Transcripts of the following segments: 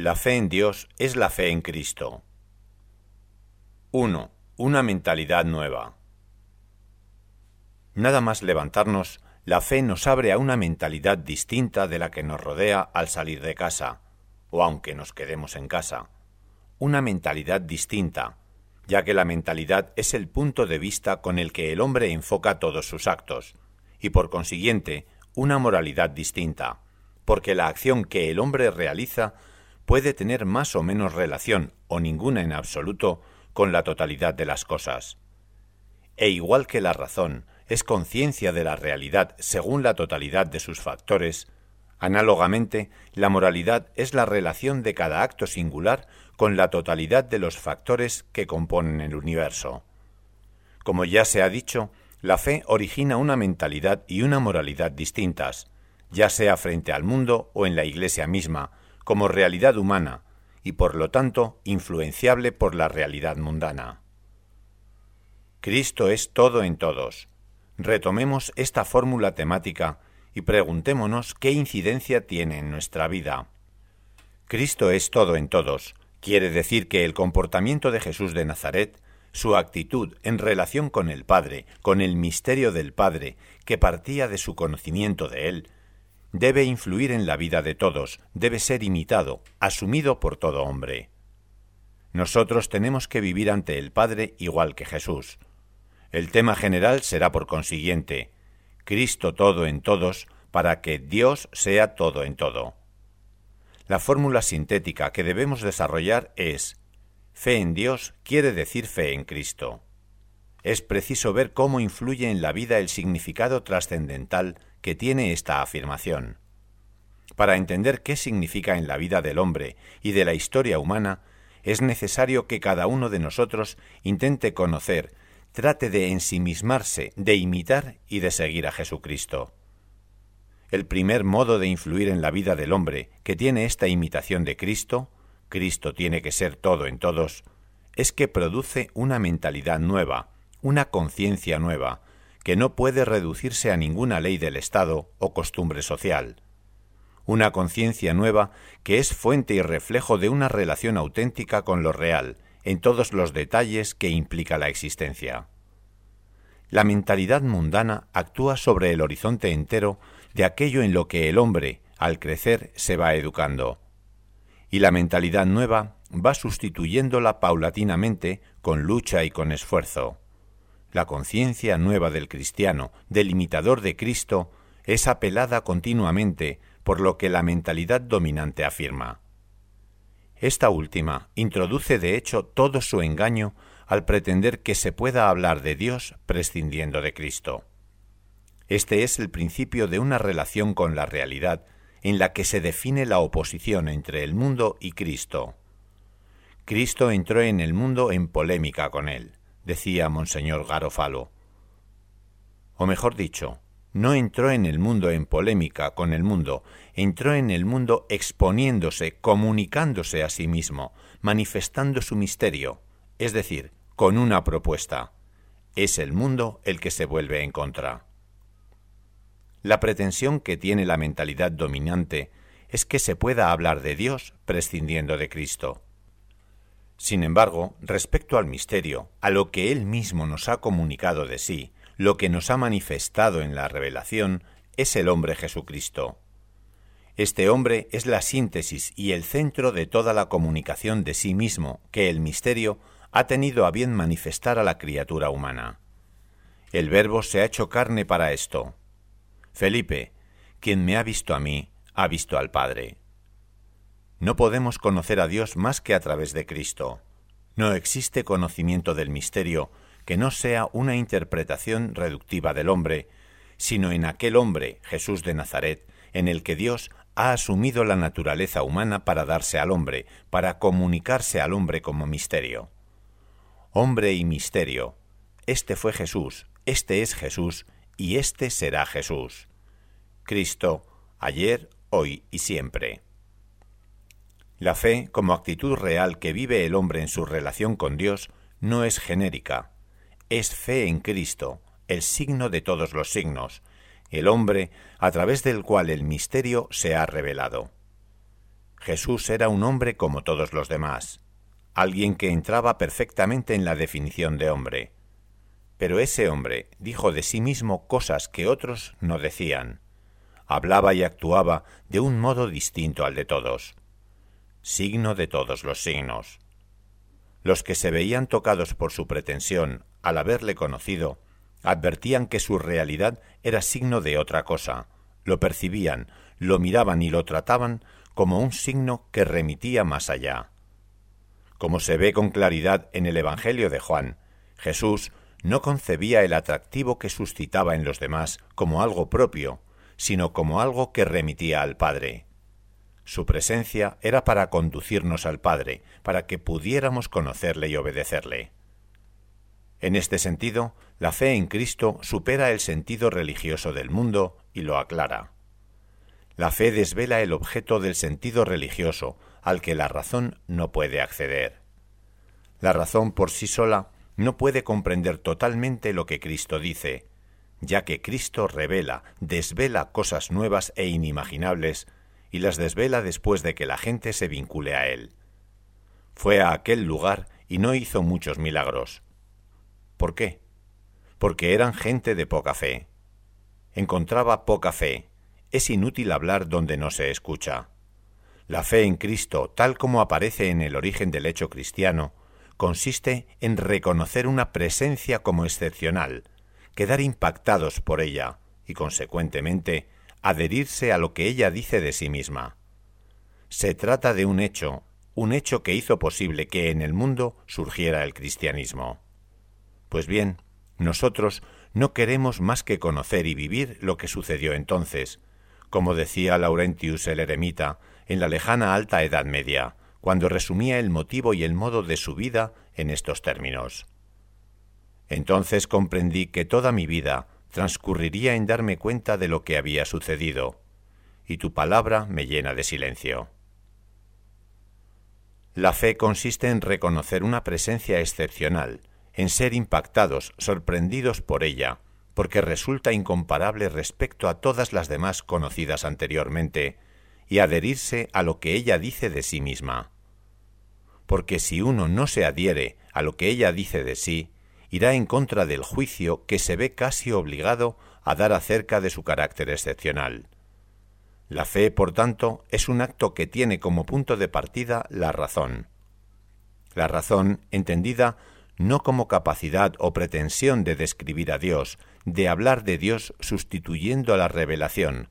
La fe en Dios es la fe en Cristo. 1. Una mentalidad nueva. Nada más levantarnos, la fe nos abre a una mentalidad distinta de la que nos rodea al salir de casa, o aunque nos quedemos en casa. Una mentalidad distinta, ya que la mentalidad es el punto de vista con el que el hombre enfoca todos sus actos, y por consiguiente una moralidad distinta, porque la acción que el hombre realiza puede tener más o menos relación, o ninguna en absoluto, con la totalidad de las cosas. E igual que la razón es conciencia de la realidad según la totalidad de sus factores, análogamente, la moralidad es la relación de cada acto singular con la totalidad de los factores que componen el universo. Como ya se ha dicho, la fe origina una mentalidad y una moralidad distintas, ya sea frente al mundo o en la Iglesia misma, como realidad humana y por lo tanto influenciable por la realidad mundana. Cristo es todo en todos. Retomemos esta fórmula temática y preguntémonos qué incidencia tiene en nuestra vida. Cristo es todo en todos. Quiere decir que el comportamiento de Jesús de Nazaret, su actitud en relación con el Padre, con el misterio del Padre, que partía de su conocimiento de Él, debe influir en la vida de todos, debe ser imitado, asumido por todo hombre. Nosotros tenemos que vivir ante el Padre igual que Jesús. El tema general será por consiguiente Cristo todo en todos para que Dios sea todo en todo. La fórmula sintética que debemos desarrollar es fe en Dios quiere decir fe en Cristo. Es preciso ver cómo influye en la vida el significado trascendental que tiene esta afirmación. Para entender qué significa en la vida del hombre y de la historia humana, es necesario que cada uno de nosotros intente conocer, trate de ensimismarse, de imitar y de seguir a Jesucristo. El primer modo de influir en la vida del hombre que tiene esta imitación de Cristo, Cristo tiene que ser todo en todos, es que produce una mentalidad nueva, una conciencia nueva, que no puede reducirse a ninguna ley del Estado o costumbre social. Una conciencia nueva que es fuente y reflejo de una relación auténtica con lo real, en todos los detalles que implica la existencia. La mentalidad mundana actúa sobre el horizonte entero de aquello en lo que el hombre, al crecer, se va educando. Y la mentalidad nueva va sustituyéndola paulatinamente con lucha y con esfuerzo. La conciencia nueva del cristiano, del imitador de Cristo, es apelada continuamente por lo que la mentalidad dominante afirma. Esta última introduce de hecho todo su engaño al pretender que se pueda hablar de Dios prescindiendo de Cristo. Este es el principio de una relación con la realidad en la que se define la oposición entre el mundo y Cristo. Cristo entró en el mundo en polémica con él decía Monseñor Garofalo. O mejor dicho, no entró en el mundo en polémica con el mundo, entró en el mundo exponiéndose, comunicándose a sí mismo, manifestando su misterio, es decir, con una propuesta. Es el mundo el que se vuelve en contra. La pretensión que tiene la mentalidad dominante es que se pueda hablar de Dios prescindiendo de Cristo. Sin embargo, respecto al misterio, a lo que Él mismo nos ha comunicado de sí, lo que nos ha manifestado en la revelación, es el hombre Jesucristo. Este hombre es la síntesis y el centro de toda la comunicación de sí mismo que el misterio ha tenido a bien manifestar a la criatura humana. El Verbo se ha hecho carne para esto. Felipe, quien me ha visto a mí, ha visto al Padre. No podemos conocer a Dios más que a través de Cristo. No existe conocimiento del misterio que no sea una interpretación reductiva del hombre, sino en aquel hombre, Jesús de Nazaret, en el que Dios ha asumido la naturaleza humana para darse al hombre, para comunicarse al hombre como misterio. Hombre y misterio. Este fue Jesús, este es Jesús, y este será Jesús. Cristo, ayer, hoy y siempre. La fe, como actitud real que vive el hombre en su relación con Dios, no es genérica. Es fe en Cristo, el signo de todos los signos, el hombre a través del cual el misterio se ha revelado. Jesús era un hombre como todos los demás, alguien que entraba perfectamente en la definición de hombre. Pero ese hombre dijo de sí mismo cosas que otros no decían. Hablaba y actuaba de un modo distinto al de todos. Signo de todos los signos. Los que se veían tocados por su pretensión al haberle conocido, advertían que su realidad era signo de otra cosa, lo percibían, lo miraban y lo trataban como un signo que remitía más allá. Como se ve con claridad en el Evangelio de Juan, Jesús no concebía el atractivo que suscitaba en los demás como algo propio, sino como algo que remitía al Padre. Su presencia era para conducirnos al Padre, para que pudiéramos conocerle y obedecerle. En este sentido, la fe en Cristo supera el sentido religioso del mundo y lo aclara. La fe desvela el objeto del sentido religioso al que la razón no puede acceder. La razón por sí sola no puede comprender totalmente lo que Cristo dice, ya que Cristo revela, desvela cosas nuevas e inimaginables y las desvela después de que la gente se vincule a Él. Fue a aquel lugar y no hizo muchos milagros. ¿Por qué? Porque eran gente de poca fe. Encontraba poca fe. Es inútil hablar donde no se escucha. La fe en Cristo, tal como aparece en el origen del hecho cristiano, consiste en reconocer una presencia como excepcional, quedar impactados por ella y, consecuentemente, adherirse a lo que ella dice de sí misma. Se trata de un hecho, un hecho que hizo posible que en el mundo surgiera el cristianismo. Pues bien, nosotros no queremos más que conocer y vivir lo que sucedió entonces, como decía Laurentius el eremita en la lejana alta Edad Media, cuando resumía el motivo y el modo de su vida en estos términos. Entonces comprendí que toda mi vida transcurriría en darme cuenta de lo que había sucedido, y tu palabra me llena de silencio. La fe consiste en reconocer una presencia excepcional, en ser impactados, sorprendidos por ella, porque resulta incomparable respecto a todas las demás conocidas anteriormente, y adherirse a lo que ella dice de sí misma. Porque si uno no se adhiere a lo que ella dice de sí, irá en contra del juicio que se ve casi obligado a dar acerca de su carácter excepcional. La fe, por tanto, es un acto que tiene como punto de partida la razón. La razón, entendida no como capacidad o pretensión de describir a Dios, de hablar de Dios sustituyendo a la revelación,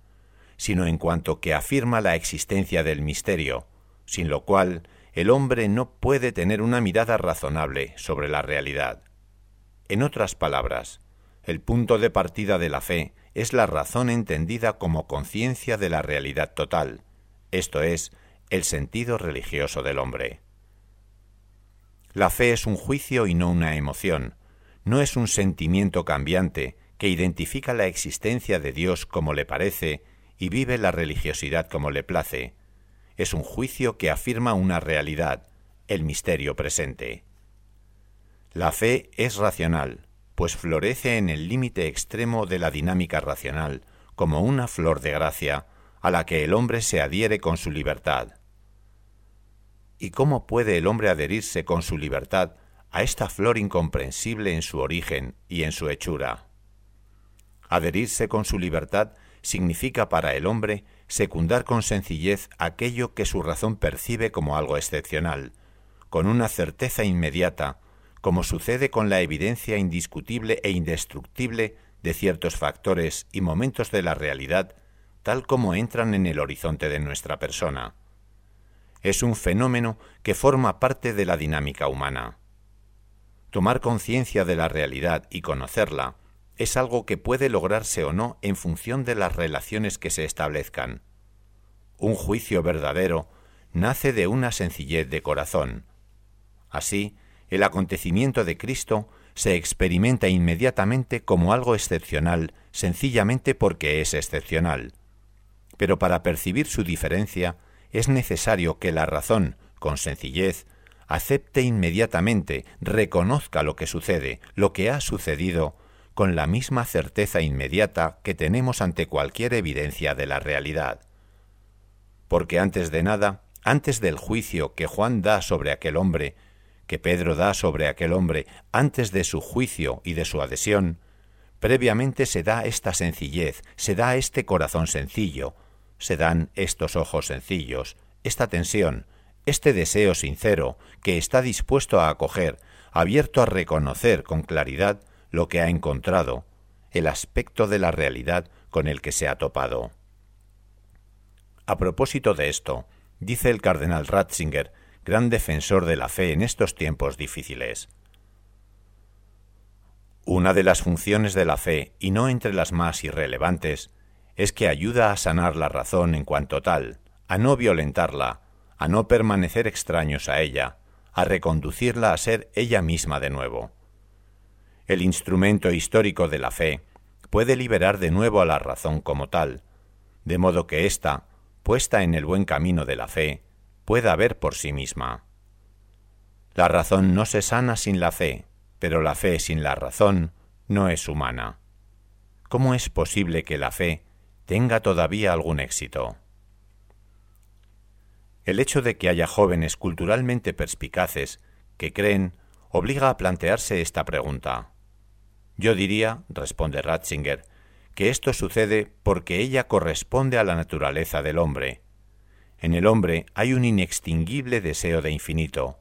sino en cuanto que afirma la existencia del misterio, sin lo cual el hombre no puede tener una mirada razonable sobre la realidad. En otras palabras, el punto de partida de la fe es la razón entendida como conciencia de la realidad total, esto es, el sentido religioso del hombre. La fe es un juicio y no una emoción, no es un sentimiento cambiante que identifica la existencia de Dios como le parece y vive la religiosidad como le place. Es un juicio que afirma una realidad, el misterio presente. La fe es racional, pues florece en el límite extremo de la dinámica racional, como una flor de gracia, a la que el hombre se adhiere con su libertad. ¿Y cómo puede el hombre adherirse con su libertad a esta flor incomprensible en su origen y en su hechura? Adherirse con su libertad significa para el hombre secundar con sencillez aquello que su razón percibe como algo excepcional, con una certeza inmediata, como sucede con la evidencia indiscutible e indestructible de ciertos factores y momentos de la realidad, tal como entran en el horizonte de nuestra persona es un fenómeno que forma parte de la dinámica humana. Tomar conciencia de la realidad y conocerla es algo que puede lograrse o no en función de las relaciones que se establezcan. Un juicio verdadero nace de una sencillez de corazón. Así, el acontecimiento de Cristo se experimenta inmediatamente como algo excepcional, sencillamente porque es excepcional. Pero para percibir su diferencia, es necesario que la razón, con sencillez, acepte inmediatamente, reconozca lo que sucede, lo que ha sucedido, con la misma certeza inmediata que tenemos ante cualquier evidencia de la realidad. Porque antes de nada antes del juicio que Juan da sobre aquel hombre, que Pedro da sobre aquel hombre antes de su juicio y de su adhesión, previamente se da esta sencillez, se da este corazón sencillo, se dan estos ojos sencillos, esta tensión, este deseo sincero que está dispuesto a acoger, abierto a reconocer con claridad lo que ha encontrado, el aspecto de la realidad con el que se ha topado. A propósito de esto, dice el cardenal Ratzinger, gran defensor de la fe en estos tiempos difíciles. Una de las funciones de la fe, y no entre las más irrelevantes, es que ayuda a sanar la razón en cuanto tal, a no violentarla, a no permanecer extraños a ella, a reconducirla a ser ella misma de nuevo. El instrumento histórico de la fe puede liberar de nuevo a la razón como tal, de modo que ésta, puesta en el buen camino de la fe, pueda ver por sí misma. La razón no se sana sin la fe, pero la fe sin la razón no es humana. ¿Cómo es posible que la fe tenga todavía algún éxito? El hecho de que haya jóvenes culturalmente perspicaces que creen obliga a plantearse esta pregunta. Yo diría, responde Ratzinger, que esto sucede porque ella corresponde a la naturaleza del hombre. En el hombre hay un inextinguible deseo de infinito.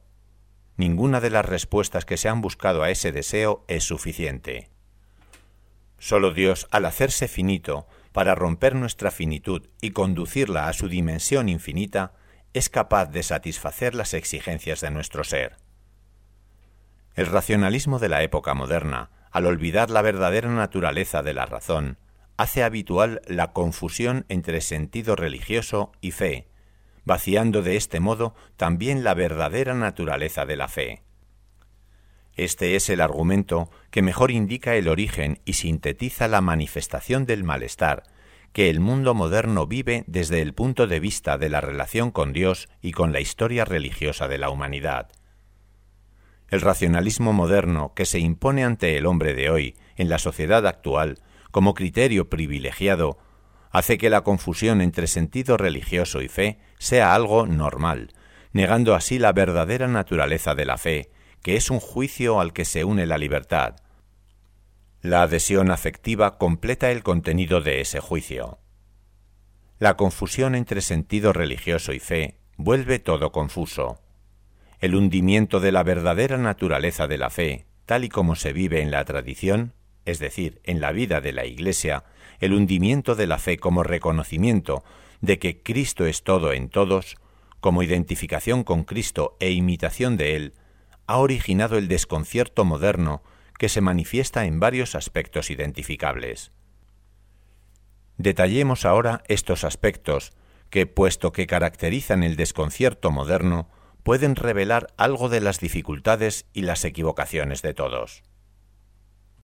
Ninguna de las respuestas que se han buscado a ese deseo es suficiente. Solo Dios, al hacerse finito, para romper nuestra finitud y conducirla a su dimensión infinita, es capaz de satisfacer las exigencias de nuestro ser. El racionalismo de la época moderna, al olvidar la verdadera naturaleza de la razón, hace habitual la confusión entre sentido religioso y fe, vaciando de este modo también la verdadera naturaleza de la fe. Este es el argumento que mejor indica el origen y sintetiza la manifestación del malestar que el mundo moderno vive desde el punto de vista de la relación con Dios y con la historia religiosa de la humanidad. El racionalismo moderno que se impone ante el hombre de hoy en la sociedad actual como criterio privilegiado hace que la confusión entre sentido religioso y fe sea algo normal, negando así la verdadera naturaleza de la fe, que es un juicio al que se une la libertad. La adhesión afectiva completa el contenido de ese juicio. La confusión entre sentido religioso y fe vuelve todo confuso el hundimiento de la verdadera naturaleza de la fe, tal y como se vive en la tradición, es decir, en la vida de la Iglesia, el hundimiento de la fe como reconocimiento de que Cristo es todo en todos, como identificación con Cristo e imitación de Él, ha originado el desconcierto moderno que se manifiesta en varios aspectos identificables. Detallemos ahora estos aspectos que, puesto que caracterizan el desconcierto moderno, pueden revelar algo de las dificultades y las equivocaciones de todos.